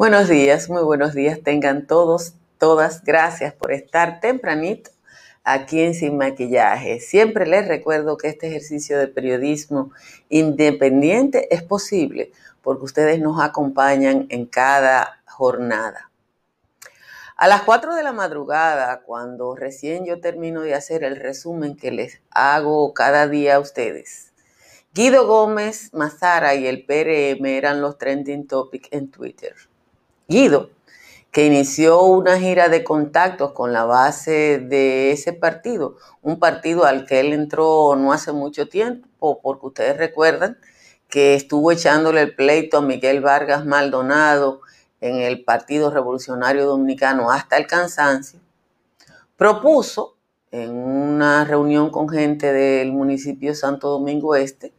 Buenos días, muy buenos días tengan todos, todas. Gracias por estar tempranito aquí en Sin Maquillaje. Siempre les recuerdo que este ejercicio de periodismo independiente es posible porque ustedes nos acompañan en cada jornada. A las 4 de la madrugada, cuando recién yo termino de hacer el resumen que les hago cada día a ustedes, Guido Gómez, Mazara y el PRM eran los trending topics en Twitter. Guido, que inició una gira de contactos con la base de ese partido, un partido al que él entró no hace mucho tiempo, porque ustedes recuerdan que estuvo echándole el pleito a Miguel Vargas Maldonado en el Partido Revolucionario Dominicano hasta el cansancio, propuso en una reunión con gente del municipio Santo Domingo Este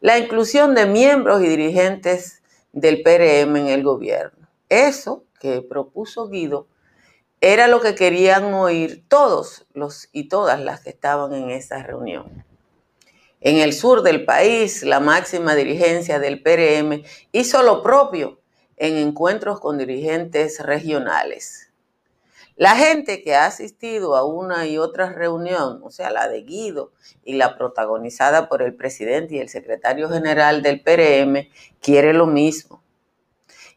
la inclusión de miembros y dirigentes del PRM en el gobierno. Eso que propuso Guido era lo que querían oír todos los y todas las que estaban en esa reunión. En el sur del país, la máxima dirigencia del PRM hizo lo propio en encuentros con dirigentes regionales. La gente que ha asistido a una y otra reunión, o sea, la de Guido y la protagonizada por el presidente y el secretario general del PRM, quiere lo mismo.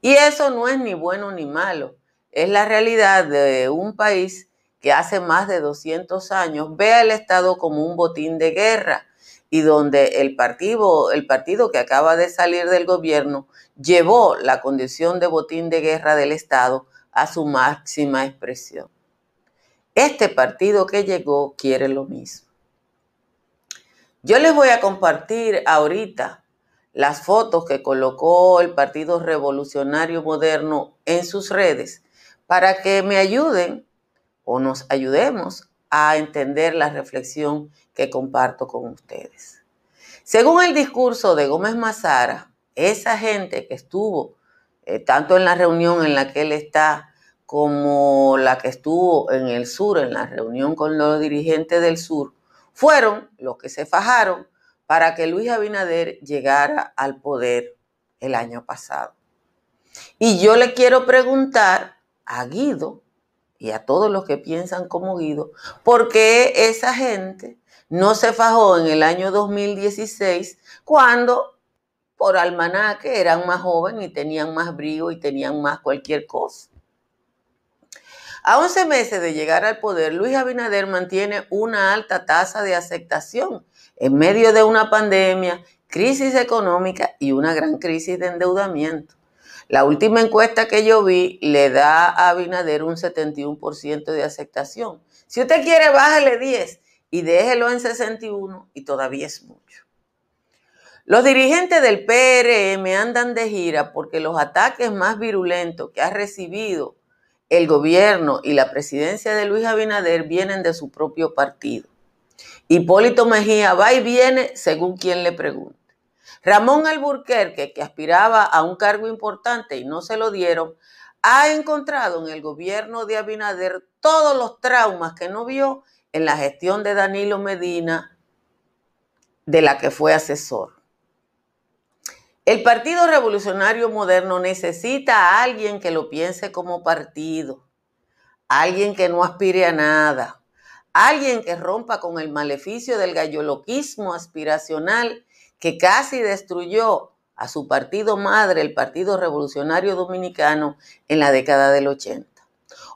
Y eso no es ni bueno ni malo, es la realidad de un país que hace más de 200 años ve al Estado como un botín de guerra y donde el partido, el partido que acaba de salir del gobierno llevó la condición de botín de guerra del Estado a su máxima expresión. Este partido que llegó quiere lo mismo. Yo les voy a compartir ahorita las fotos que colocó el Partido Revolucionario Moderno en sus redes para que me ayuden o nos ayudemos a entender la reflexión que comparto con ustedes. Según el discurso de Gómez Mazara, esa gente que estuvo eh, tanto en la reunión en la que él está como la que estuvo en el sur, en la reunión con los dirigentes del sur, fueron los que se fajaron para que Luis Abinader llegara al poder el año pasado. Y yo le quiero preguntar a Guido y a todos los que piensan como Guido, ¿por qué esa gente no se fajó en el año 2016 cuando por almanaque eran más jóvenes y tenían más brío y tenían más cualquier cosa. A 11 meses de llegar al poder, Luis Abinader mantiene una alta tasa de aceptación en medio de una pandemia, crisis económica y una gran crisis de endeudamiento. La última encuesta que yo vi le da a Abinader un 71% de aceptación. Si usted quiere, bájale 10 y déjelo en 61 y todavía es mucho. Los dirigentes del PRM andan de gira porque los ataques más virulentos que ha recibido el gobierno y la presidencia de Luis Abinader vienen de su propio partido. Hipólito Mejía va y viene según quien le pregunte. Ramón Alburquerque, que aspiraba a un cargo importante y no se lo dieron, ha encontrado en el gobierno de Abinader todos los traumas que no vio en la gestión de Danilo Medina, de la que fue asesor. El Partido Revolucionario Moderno necesita a alguien que lo piense como partido, alguien que no aspire a nada, alguien que rompa con el maleficio del galloloquismo aspiracional que casi destruyó a su partido madre, el Partido Revolucionario Dominicano, en la década del 80.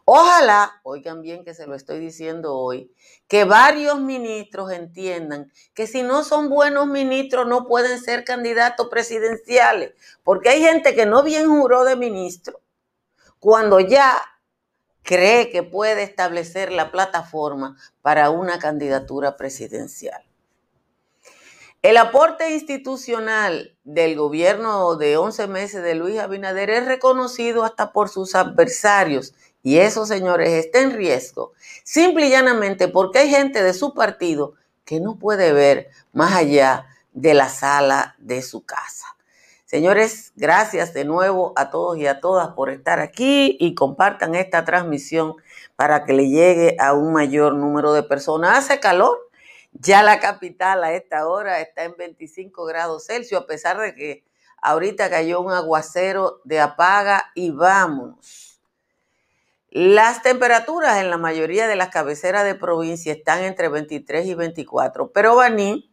Ojalá, oigan bien que se lo estoy diciendo hoy, que varios ministros entiendan que si no son buenos ministros no pueden ser candidatos presidenciales, porque hay gente que no bien juró de ministro cuando ya cree que puede establecer la plataforma para una candidatura presidencial. El aporte institucional del gobierno de 11 meses de Luis Abinader es reconocido hasta por sus adversarios y eso, señores, está en riesgo, simple y llanamente porque hay gente de su partido que no puede ver más allá de la sala de su casa. Señores, gracias de nuevo a todos y a todas por estar aquí y compartan esta transmisión para que le llegue a un mayor número de personas. Hace calor, ya la capital a esta hora está en 25 grados Celsius, a pesar de que ahorita cayó un aguacero de apaga y vámonos. Las temperaturas en la mayoría de las cabeceras de provincia están entre 23 y 24, pero Baní,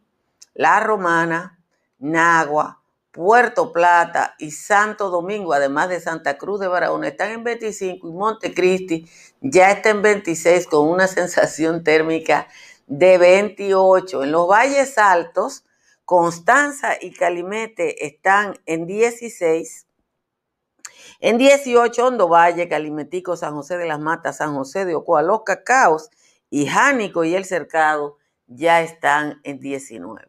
La Romana, Nagua, Puerto Plata y Santo Domingo, además de Santa Cruz de Barahona, están en 25 y Montecristi ya está en 26 con una sensación térmica de 28. En los valles altos, Constanza y Calimete están en 16. En 18, Hondo Valle, Calimetico, San José de las Matas, San José de Ocoa, Los Cacaos y Jánico y El Cercado ya están en 19.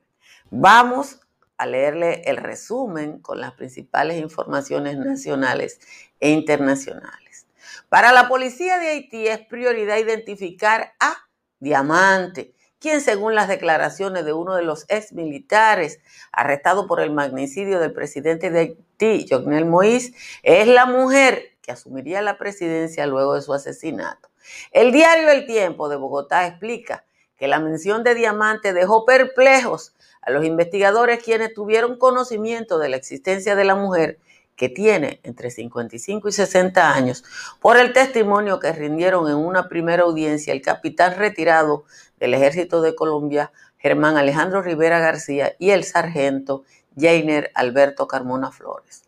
Vamos a leerle el resumen con las principales informaciones nacionales e internacionales. Para la policía de Haití es prioridad identificar a Diamante, quien según las declaraciones de uno de los ex militares arrestado por el magnicidio del presidente de Haití, Jovenel Moïse, es la mujer que asumiría la presidencia luego de su asesinato. El diario El Tiempo de Bogotá explica que la mención de Diamante dejó perplejos a los investigadores quienes tuvieron conocimiento de la existencia de la mujer que tiene entre 55 y 60 años, por el testimonio que rindieron en una primera audiencia el capitán retirado del Ejército de Colombia, Germán Alejandro Rivera García, y el sargento Jainer Alberto Carmona Flores.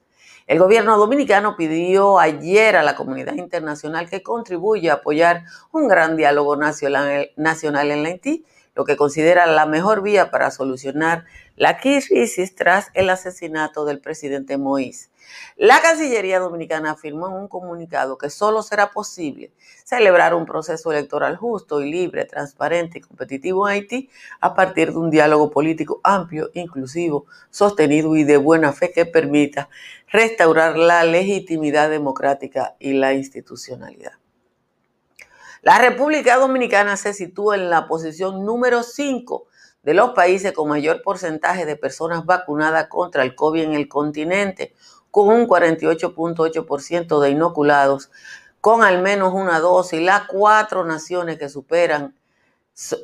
El gobierno dominicano pidió ayer a la comunidad internacional que contribuya a apoyar un gran diálogo nacional en Haití, lo que considera la mejor vía para solucionar la crisis tras el asesinato del presidente Moïse. La Cancillería Dominicana afirmó en un comunicado que solo será posible celebrar un proceso electoral justo y libre, transparente y competitivo en Haití a partir de un diálogo político amplio, inclusivo, sostenido y de buena fe que permita restaurar la legitimidad democrática y la institucionalidad. La República Dominicana se sitúa en la posición número 5 de los países con mayor porcentaje de personas vacunadas contra el COVID en el continente, con un 48.8% de inoculados con al menos una dosis. Las cuatro naciones que superan,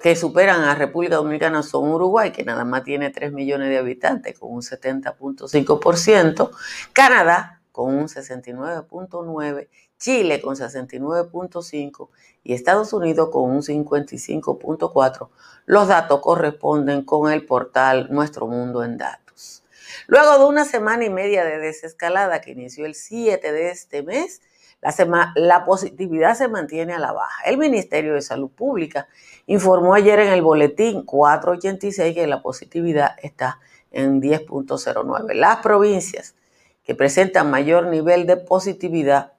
que superan a República Dominicana son Uruguay, que nada más tiene 3 millones de habitantes, con un 70.5%, Canadá con un 69.9%, Chile con 69.5% y Estados Unidos con un 55.4%. Los datos corresponden con el portal Nuestro Mundo en Datos. Luego de una semana y media de desescalada que inició el 7 de este mes, la, la, positividad se mantiene a la baja. El Ministerio de Salud Pública informó ayer en el boletín 486 que la positividad está en 10.09. Las provincias que presentan mayor nivel de positividad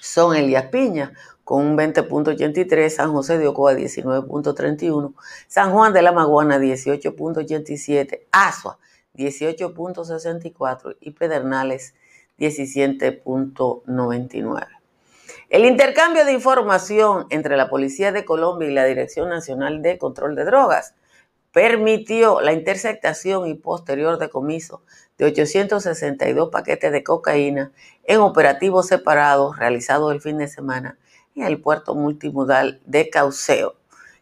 son Elías Piña con un 20.83, San José de Ocoa 19.31, San Juan de la Maguana 18.87, Asua 18.64 y Pedernales 17.99. El intercambio de información entre la Policía de Colombia y la Dirección Nacional de Control de Drogas permitió la interceptación y posterior decomiso de 862 paquetes de cocaína en operativos separados realizados el fin de semana en el puerto multimodal de Cauceo,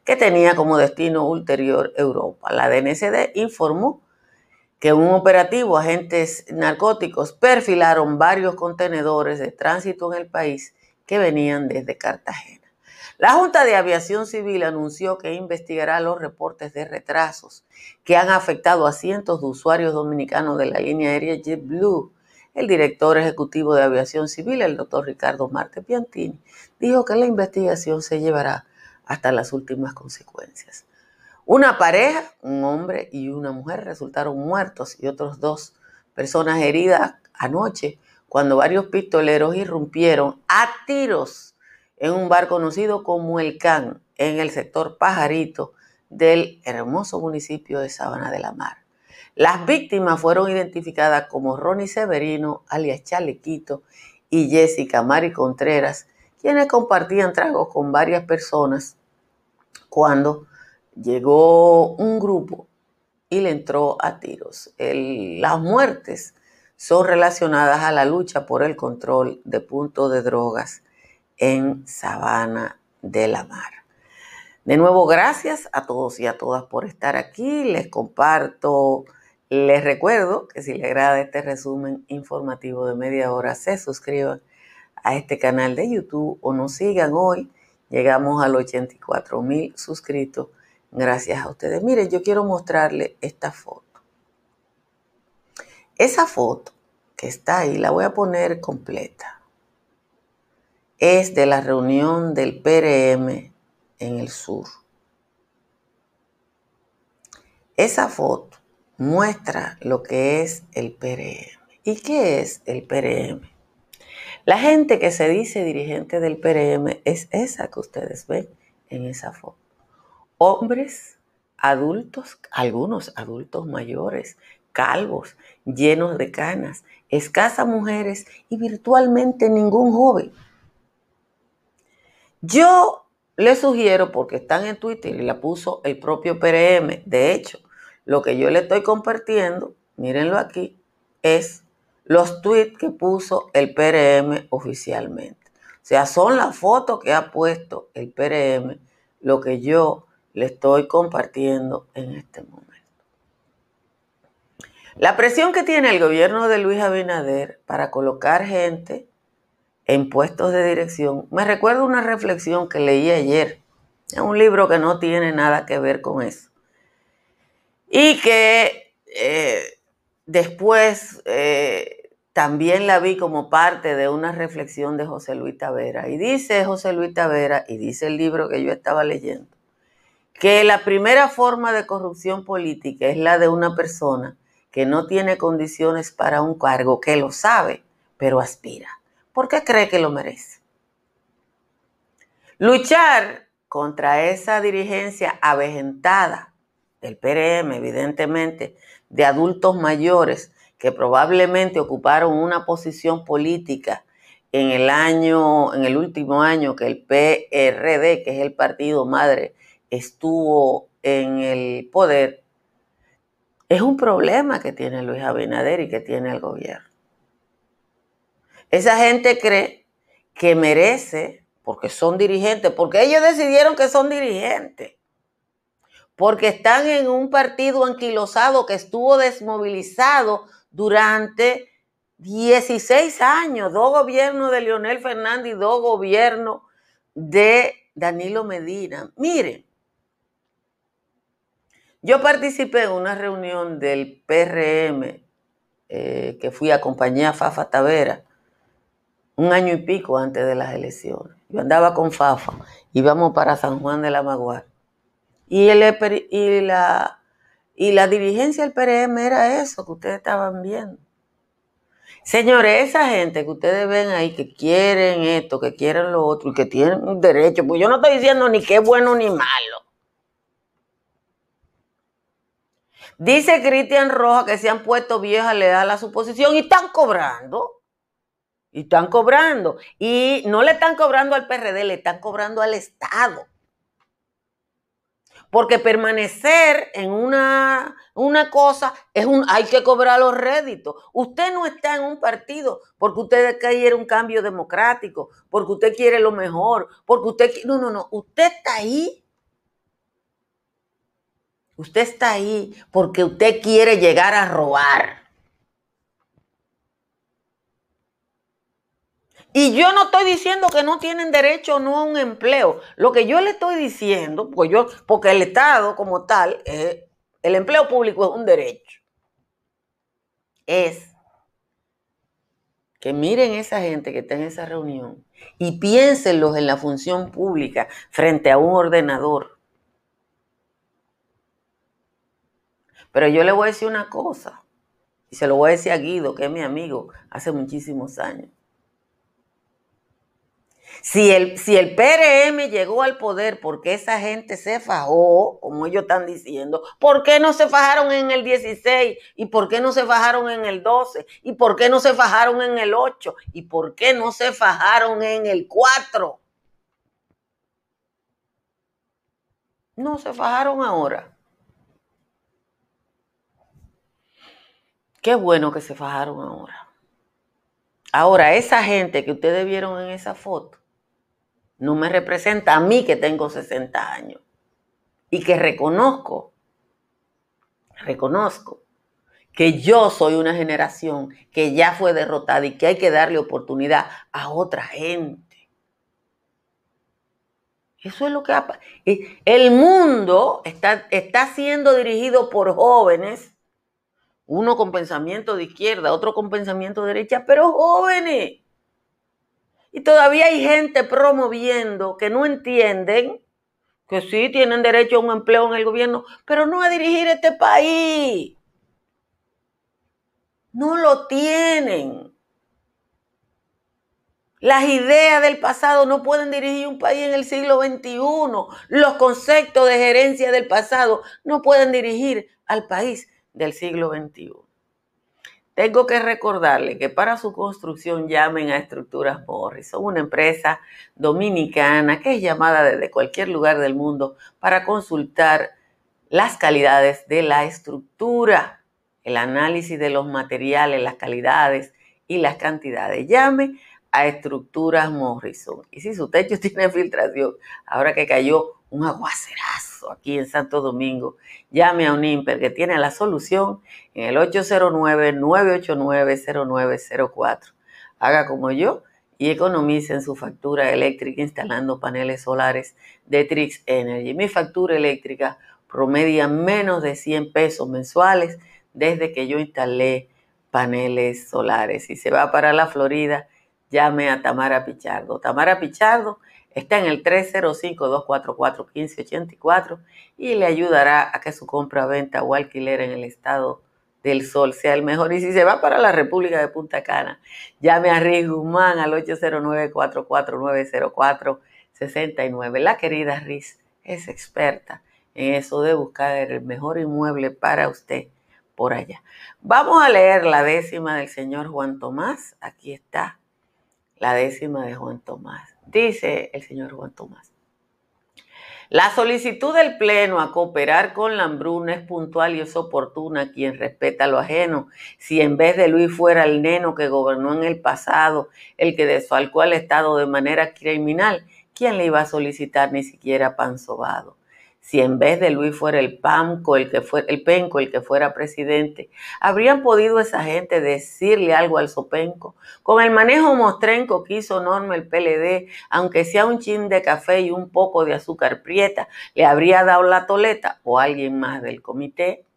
que tenía como destino ulterior Europa. La DNCD informó que un operativo agentes narcóticos perfilaron varios contenedores de tránsito en el país que venían desde Cartagena. La Junta de Aviación Civil anunció que investigará los reportes de retrasos que han afectado a cientos de usuarios dominicanos de la línea aérea JetBlue. El director ejecutivo de Aviación Civil, el doctor Ricardo Marte Piantini, dijo que la investigación se llevará hasta las últimas consecuencias. Una pareja, un hombre y una mujer, resultaron muertos y otros dos personas heridas anoche cuando varios pistoleros irrumpieron a tiros en un bar conocido como El Can, en el sector Pajarito del hermoso municipio de Sabana de la Mar. Las víctimas fueron identificadas como Ronnie Severino, alias Chalequito, y Jessica Mari Contreras, quienes compartían tragos con varias personas cuando llegó un grupo y le entró a tiros. las muertes son relacionadas a la lucha por el control de puntos de drogas en Sabana de la Mar. De nuevo, gracias a todos y a todas por estar aquí. Les comparto, les recuerdo que si les agrada este resumen informativo de media hora, se suscriban a este canal de YouTube o nos sigan hoy. Llegamos a los 84 mil suscritos. Gracias a ustedes. Miren, yo quiero mostrarles esta foto. Esa foto que está ahí, la voy a poner completa. Es de la reunión del PRM en el sur. Esa foto muestra lo que es el PRM. ¿Y qué es el PRM? La gente que se dice dirigente del PRM es esa que ustedes ven en esa foto. Hombres adultos, algunos adultos mayores, calvos, llenos de canas, escasas mujeres y virtualmente ningún joven. Yo les sugiero, porque están en Twitter y la puso el propio PRM, de hecho, lo que yo le estoy compartiendo, mírenlo aquí, es los tweets que puso el PRM oficialmente. O sea, son las fotos que ha puesto el PRM, lo que yo le estoy compartiendo en este momento. La presión que tiene el gobierno de Luis Abinader para colocar gente en puestos de dirección, me recuerda una reflexión que leí ayer en un libro que no tiene nada que ver con eso. Y que eh, después eh, también la vi como parte de una reflexión de José Luis Tavera. Y dice José Luis Tavera, y dice el libro que yo estaba leyendo, que la primera forma de corrupción política es la de una persona que no tiene condiciones para un cargo, que lo sabe, pero aspira porque cree que lo merece. Luchar contra esa dirigencia avejentada del PRM, evidentemente, de adultos mayores que probablemente ocuparon una posición política en el año, en el último año que el PRD, que es el partido madre, estuvo en el poder, es un problema que tiene Luis Abinader y que tiene el gobierno. Esa gente cree que merece, porque son dirigentes, porque ellos decidieron que son dirigentes, porque están en un partido anquilosado que estuvo desmovilizado durante 16 años, dos gobiernos de Leonel Fernández y dos gobiernos de Danilo Medina. Miren, yo participé en una reunión del PRM eh, que fui a acompañar a Fafa Tavera un año y pico antes de las elecciones. Yo andaba con Fafa, íbamos para San Juan de la Maguar. Y, el, y, la, y la dirigencia del PRM era eso que ustedes estaban viendo. Señores, esa gente que ustedes ven ahí que quieren esto, que quieren lo otro y que tienen un derecho, pues yo no estoy diciendo ni es bueno ni malo. Dice Cristian Roja que se han puesto viejas leal a su posición y están cobrando. Y están cobrando. Y no le están cobrando al PRD, le están cobrando al Estado. Porque permanecer en una, una cosa es un, hay que cobrar los réditos. Usted no está en un partido porque usted quiere un cambio democrático, porque usted quiere lo mejor, porque usted no, no, no, usted está ahí. Usted está ahí porque usted quiere llegar a robar. Y yo no estoy diciendo que no tienen derecho o no a un empleo. Lo que yo le estoy diciendo, pues yo, porque el Estado como tal, eh, el empleo público es un derecho, es que miren esa gente que está en esa reunión y piénsenlos en la función pública frente a un ordenador. Pero yo le voy a decir una cosa, y se lo voy a decir a Guido, que es mi amigo hace muchísimos años. Si el, si el PRM llegó al poder porque esa gente se fajó, como ellos están diciendo, ¿por qué no se fajaron en el 16? ¿Y por qué no se fajaron en el 12? ¿Y por qué no se fajaron en el 8? ¿Y por qué no se fajaron en el 4? No se fajaron ahora. Qué bueno que se fajaron ahora. Ahora, esa gente que ustedes vieron en esa foto no me representa a mí que tengo 60 años y que reconozco, reconozco que yo soy una generación que ya fue derrotada y que hay que darle oportunidad a otra gente. Eso es lo que ha eh, El mundo está, está siendo dirigido por jóvenes uno con pensamiento de izquierda, otro con pensamiento de derecha, pero jóvenes. Y todavía hay gente promoviendo que no entienden que sí tienen derecho a un empleo en el gobierno, pero no a dirigir este país. No lo tienen. Las ideas del pasado no pueden dirigir un país en el siglo XXI. Los conceptos de gerencia del pasado no pueden dirigir al país del siglo XXI. Tengo que recordarle que para su construcción llamen a Estructuras Morris. Son una empresa dominicana que es llamada desde cualquier lugar del mundo para consultar las calidades de la estructura, el análisis de los materiales, las calidades y las cantidades. Llame a Estructuras Morrison. Y si su techo tiene filtración, ahora que cayó un aguacerazo aquí en Santo Domingo, llame a Unimper que tiene la solución en el 809-989-0904. Haga como yo y economice en su factura eléctrica instalando paneles solares de Trix Energy. Mi factura eléctrica promedia menos de 100 pesos mensuales desde que yo instalé paneles solares. Si se va para la Florida, llame a Tamara Pichardo. Tamara Pichardo Está en el 305-244-1584 y le ayudará a que su compra, venta o alquiler en el estado del sol sea el mejor. Y si se va para la República de Punta Cana, llame a Riz Guzmán al 809-449-0469. La querida Riz es experta en eso de buscar el mejor inmueble para usted por allá. Vamos a leer la décima del señor Juan Tomás. Aquí está la décima de Juan Tomás. Dice el señor Juan Tomás. La solicitud del Pleno a cooperar con la hambruna es puntual y es oportuna quien respeta lo ajeno. Si en vez de Luis fuera el neno que gobernó en el pasado, el que desfalcó al Estado de manera criminal, ¿quién le iba a solicitar ni siquiera pan sobado? Si en vez de Luis fuera el Pamco, el que fue, el Penco, el que fuera presidente, ¿habrían podido esa gente decirle algo al Sopenco? Con el manejo mostrenco que hizo Norma el PLD, aunque sea un chin de café y un poco de azúcar prieta, ¿le habría dado la toleta o alguien más del comité?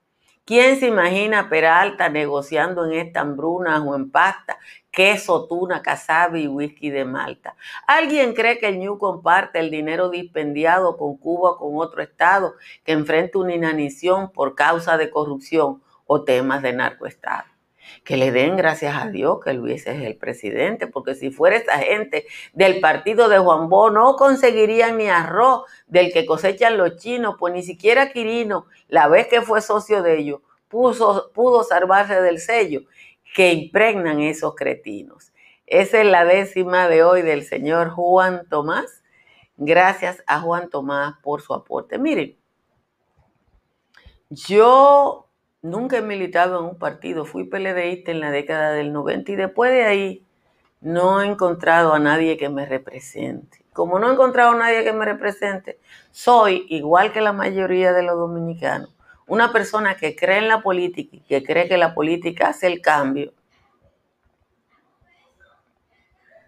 ¿Quién se imagina Peralta negociando en esta hambruna o en pasta queso, tuna, casabe y whisky de Malta? ¿Alguien cree que el New comparte el dinero dispendiado con Cuba o con otro estado que enfrenta una inanición por causa de corrupción o temas de narcoestado? Que le den gracias a Dios que Luis es el presidente, porque si fuera esa gente del partido de Juan Bo, no conseguirían ni arroz del que cosechan los chinos, pues ni siquiera Quirino, la vez que fue socio de ellos, pudo salvarse del sello que impregnan esos cretinos. Esa es la décima de hoy del señor Juan Tomás. Gracias a Juan Tomás por su aporte. Miren, yo Nunca he militado en un partido, fui PLDista en la década del 90 y después de ahí no he encontrado a nadie que me represente. Como no he encontrado a nadie que me represente, soy, igual que la mayoría de los dominicanos, una persona que cree en la política y que cree que la política hace el cambio,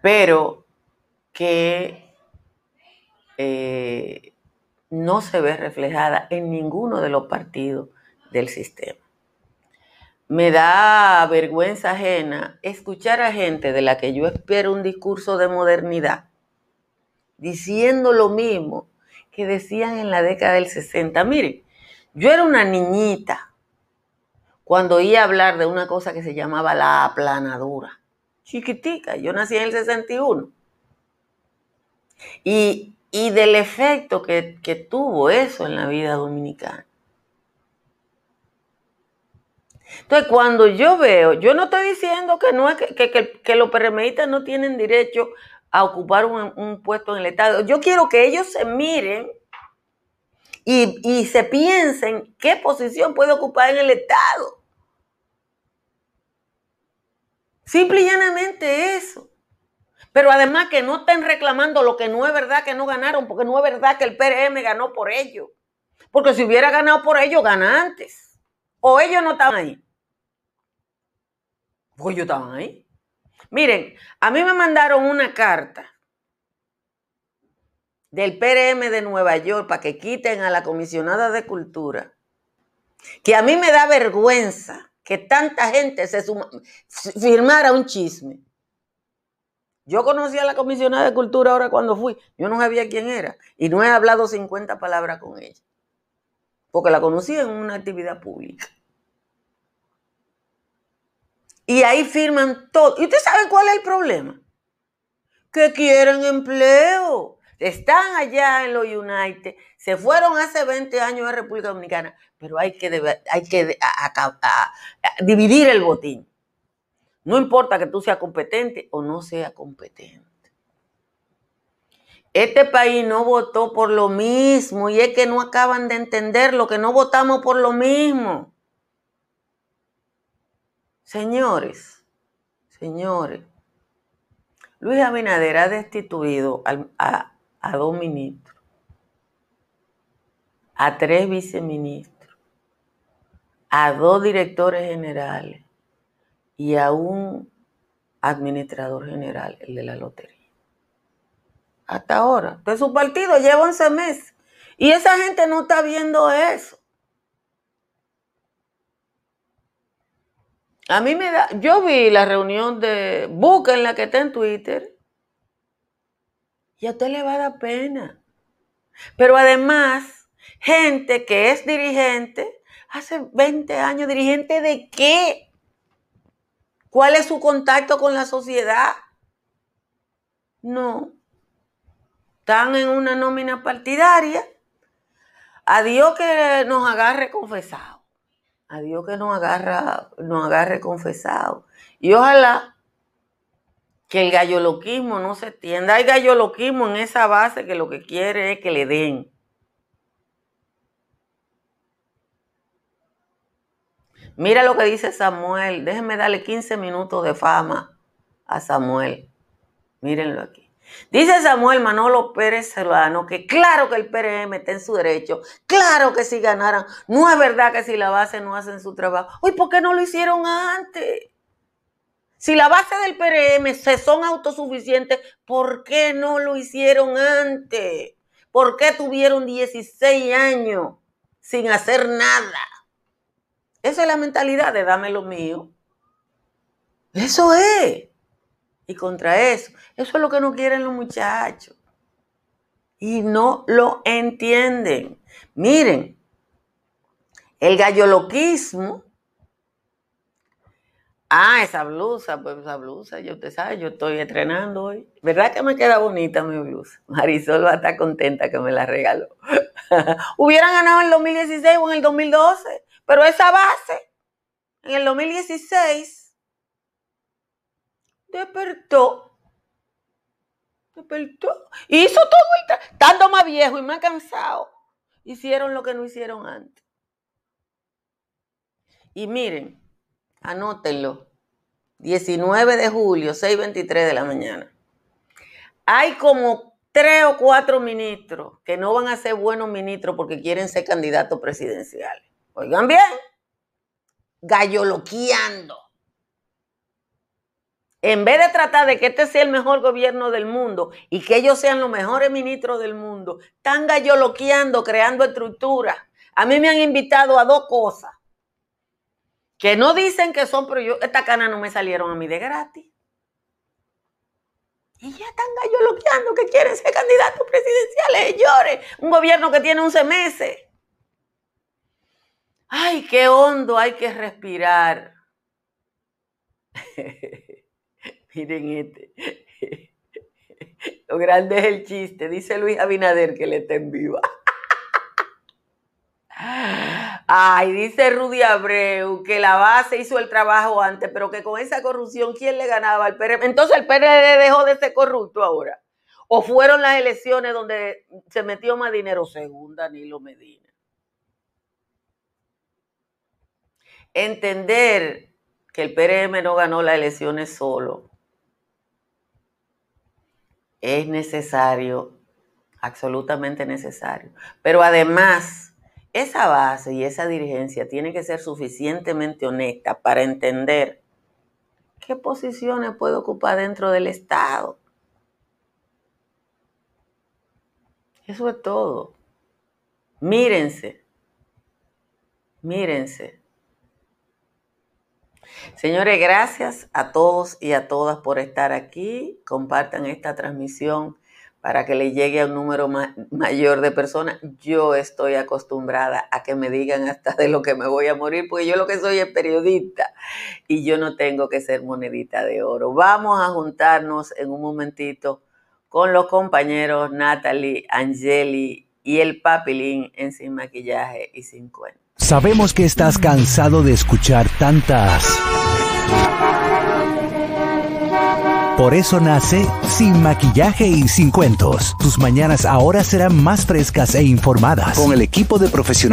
pero que eh, no se ve reflejada en ninguno de los partidos del sistema. Me da vergüenza ajena escuchar a gente de la que yo espero un discurso de modernidad diciendo lo mismo que decían en la década del 60. Miren, yo era una niñita cuando oía hablar de una cosa que se llamaba la aplanadura. Chiquitica, yo nací en el 61. y, del efecto que, tuvo eso en la vida dominicana. Entonces, cuando yo veo, yo no estoy diciendo que no es que, los PRMistas no tienen derecho a ocupar un, puesto en el Estado. Yo quiero que ellos se miren y, y se piensen qué posición puede ocupar en el Estado. Simple y llanamente eso. Pero además que no estén reclamando lo que no es verdad que no ganaron, porque no es verdad que el PRM ganó por ellos. Porque si hubiera ganado por ellos, gana antes. O ellos no estaban ahí. O ellos estaban ahí. Miren, a mí me mandaron una carta del PRM de Nueva York para que quiten a la comisionada de cultura, que a mí me da vergüenza que tanta gente se firmara un chisme. Yo conocí a la comisionada de cultura ahora cuando fui. Yo no sabía quién era. Y no he hablado 50 palabras con ella. Porque la conocí en una actividad pública. Y ahí firman todo. ¿Y ustedes saben cuál es el problema? Que quieren empleo. Están allá en los United, se fueron hace 20 años a República Dominicana, pero hay que, hay que dividir el botín. No importa que tú seas competente o no seas competente. Este país no votó por lo mismo y es que no acaban de entender lo que no votamos por lo mismo. Señores, señores, Luis Abinader ha destituido a, dos ministros, a tres viceministros, a dos directores generales y a un administrador general, el de la lotería. Hasta ahora. De su partido lleva 11 meses. Y esa gente no está viendo eso. A mí me da, yo vi la reunión de en la que está en Twitter y a usted le va a dar pena. Pero además, gente que es dirigente, hace 20 años, dirigente de qué? ¿Cuál es su contacto con la sociedad? No. Están en una nómina partidaria. A Dios que nos agarre confesado. A Dios que nos, agarra, nos agarre confesado. Y ojalá que el galloloquismo no se entienda. Hay galloloquismo en esa base que lo que quiere es que le den. Mira lo que dice Samuel. Déjenme darle 15 minutos de fama a Samuel. Mírenlo aquí. Dice Samuel Manolo Pérez Serrano que claro que el PRM está en su derecho, claro que si ganaran, no es verdad que si la base no hacen su trabajo. Uy, ¿por qué no lo hicieron antes? Si la base del PRM se son autosuficientes, ¿por qué no lo hicieron antes? ¿Por qué tuvieron 16 años sin hacer nada? Esa es la mentalidad de dame lo mío. Eso es. Y contra eso, eso es lo que no quieren los muchachos. Y no lo entienden. Miren, el galloloquismo Ah, esa blusa, pues esa blusa, yo te sabe, yo estoy entrenando hoy. ¿Verdad que me queda bonita mi blusa? Marisol va a estar contenta que me la regaló. Hubieran ganado en el 2016 o en el 2012, pero esa base, en el 2016, despertó. Despertó. Hizo todo el estando más viejo y más cansado. Hicieron lo que no hicieron antes. Y miren, Anótenlo. 19 de julio, 6.23 de la mañana. Hay como tres o cuatro ministros que no van a ser buenos ministros porque quieren ser candidatos presidenciales. Oigan bien, galloloqueando. En vez de tratar de que este sea el mejor gobierno del mundo y que ellos sean los mejores ministros del mundo, están galloloqueando, creando estructuras. A mí me han invitado a dos cosas que no dicen que son, pero yo, esta cana no me salieron a mí de gratis. Y ya están galloloqueando que quieren ser candidatos presidenciales, llores. Un gobierno que tiene 11 meses. Ay, qué hondo hay que respirar. Miren este. Lo grande es el chiste. Dice Luis Abinader que le está en viva. Ay, dice Rudy Abreu que la base hizo el trabajo antes, pero que con esa corrupción, ¿quién le ganaba al PRD? Entonces el PRD dejó de ser corrupto ahora. ¿O fueron las elecciones donde se metió más dinero? Según Danilo Medina. Entender que el PRM no ganó las elecciones solo es necesario, absolutamente necesario. Pero además esa base y esa dirigencia tiene que ser suficientemente honesta para entender qué posiciones puede ocupar dentro del Estado. Eso es todo. Mírense. Mírense. Señores, gracias a todos y a todas por estar aquí. Compartan esta transmisión para que le llegue a un número mayor de personas. Yo estoy acostumbrada a que me digan hasta de lo que me voy a morir, porque yo lo que soy es periodista y yo no tengo que ser monedita de oro. Vamos a juntarnos en un momentito con los compañeros Natalie, Angeli y el Papilín en Sin Maquillaje y Sin Cuento. Sabemos que estás cansado de escuchar tantas por eso nace Sin Maquillaje y Sin Cuentos. Tus mañanas ahora serán más frescas e informadas. Con el equipo de profesionales